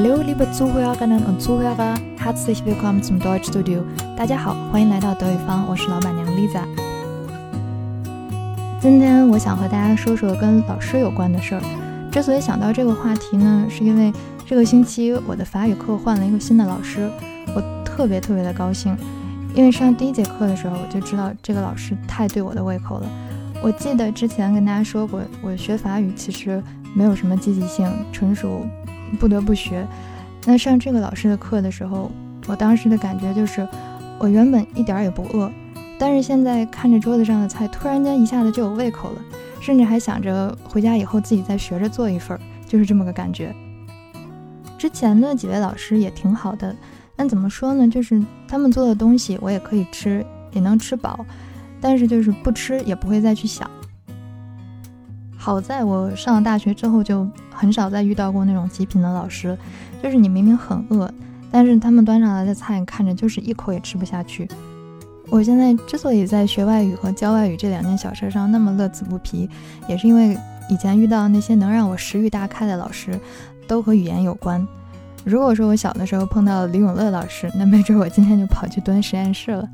Hallo, liebe Zuhörerinnen und Zuhörer, herzlich willkommen zum Deutschstudio。大家好，欢迎来到德语坊，我是老板娘 Lisa。今天我想和大家说说跟老师有关的事儿。之所以想到这个话题呢，是因为这个星期我的法语课换了一个新的老师，我特别特别的高兴。因为上第一节课的时候，我就知道这个老师太对我的胃口了。我记得之前跟大家说过，我学法语其实没有什么积极性，纯属不得不学。那上这个老师的课的时候，我当时的感觉就是，我原本一点也不饿，但是现在看着桌子上的菜，突然间一下子就有胃口了，甚至还想着回家以后自己再学着做一份，就是这么个感觉。之前的几位老师也挺好的。那怎么说呢？就是他们做的东西，我也可以吃，也能吃饱，但是就是不吃也不会再去想。好在我上了大学之后，就很少再遇到过那种极品的老师，就是你明明很饿，但是他们端上来的菜看着就是一口也吃不下去。我现在之所以在学外语和教外语这两件小事上那么乐此不疲，也是因为以前遇到那些能让我食欲大开的老师，都和语言有关。如果说我小的时候碰到李永乐老师，那没准我今天就跑去蹲实验室了。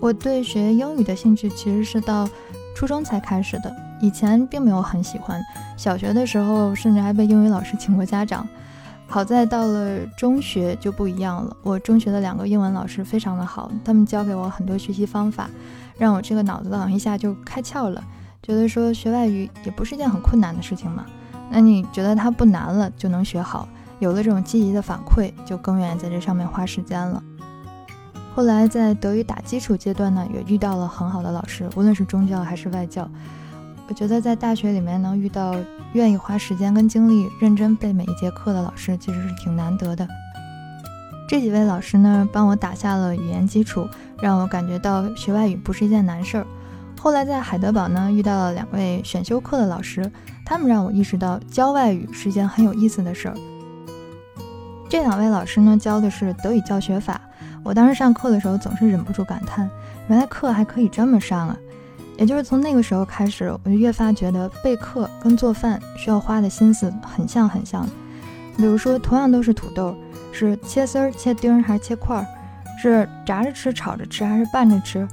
我对学英语的兴趣其实是到初中才开始的，以前并没有很喜欢。小学的时候甚至还被英语老师请过家长。好在到了中学就不一样了，我中学的两个英文老师非常的好，他们教给我很多学习方法，让我这个脑子好像一下就开窍了，觉得说学外语也不是件很困难的事情嘛。那你觉得它不难了就能学好。有了这种积极的反馈，就更愿意在这上面花时间了。后来在德语打基础阶段呢，也遇到了很好的老师，无论是中教还是外教。我觉得在大学里面能遇到愿意花时间跟精力认真背每一节课的老师，其实是挺难得的。这几位老师呢，帮我打下了语言基础，让我感觉到学外语不是一件难事儿。后来在海德堡呢，遇到了两位选修课的老师，他们让我意识到教外语是一件很有意思的事儿。这两位老师呢，教的是德语教学法。我当时上课的时候，总是忍不住感叹，原来课还可以这么上啊！也就是从那个时候开始，我就越发觉得备课跟做饭需要花的心思很像很像。比如说，同样都是土豆，是切丝儿、切丁儿还是切块儿？是炸着吃、炒着吃还是拌着吃？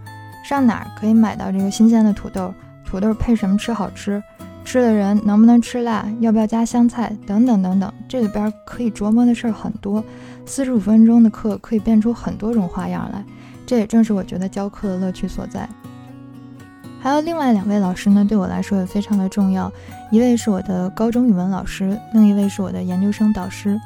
上哪儿可以买到这个新鲜的土豆？土豆配什么吃好吃？吃的人能不能吃辣？要不要加香菜？等等等等，这里边可以琢磨的事儿很多。四十五分钟的课可以变出很多种花样来，这也正是我觉得教课的乐趣所在。还有另外两位老师呢，对我来说也非常的重要。一位是我的高中语文老师，另一位是我的研究生导师。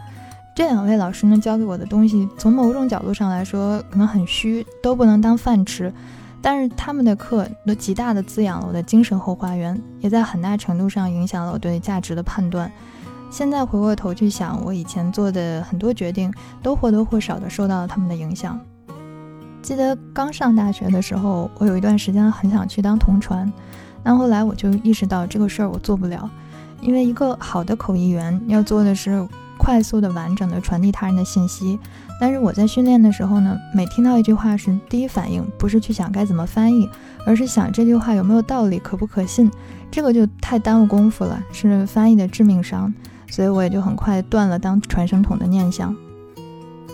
这两位老师呢，教给我的东西，从某种角度上来说，可能很虚，都不能当饭吃。但是他们的课都极大的滋养了我的精神后花园，也在很大程度上影响了我对价值的判断。现在回过头去想，我以前做的很多决定都或多或少的受到了他们的影响。记得刚上大学的时候，我有一段时间很想去当同传，但后来我就意识到这个事儿我做不了，因为一个好的口译员要做的是快速的、完整的传递他人的信息。但是我在训练的时候呢，每听到一句话时，第一反应不是去想该怎么翻译，而是想这句话有没有道理，可不可信。这个就太耽误功夫了，是翻译的致命伤。所以我也就很快断了当传声筒的念想。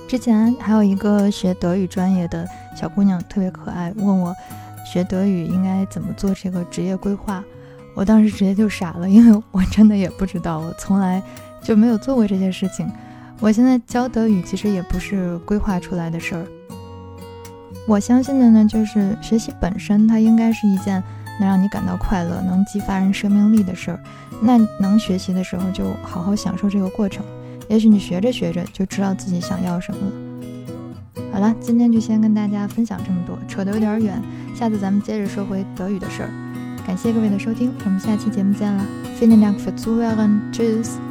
之前还有一个学德语专业的小姑娘特别可爱，问我学德语应该怎么做这个职业规划。我当时直接就傻了，因为我真的也不知道，我从来就没有做过这些事情。我现在教德语其实也不是规划出来的事儿。我相信的呢，就是学习本身它应该是一件能让你感到快乐、能激发人生命力的事儿。那能学习的时候，就好好享受这个过程。也许你学着学着就知道自己想要什么了。好了，今天就先跟大家分享这么多，扯得有点远，下次咱们接着说回德语的事儿。感谢各位的收听，我们下期节目见了。Vielen Dank fürs Zuhören. Tschüss.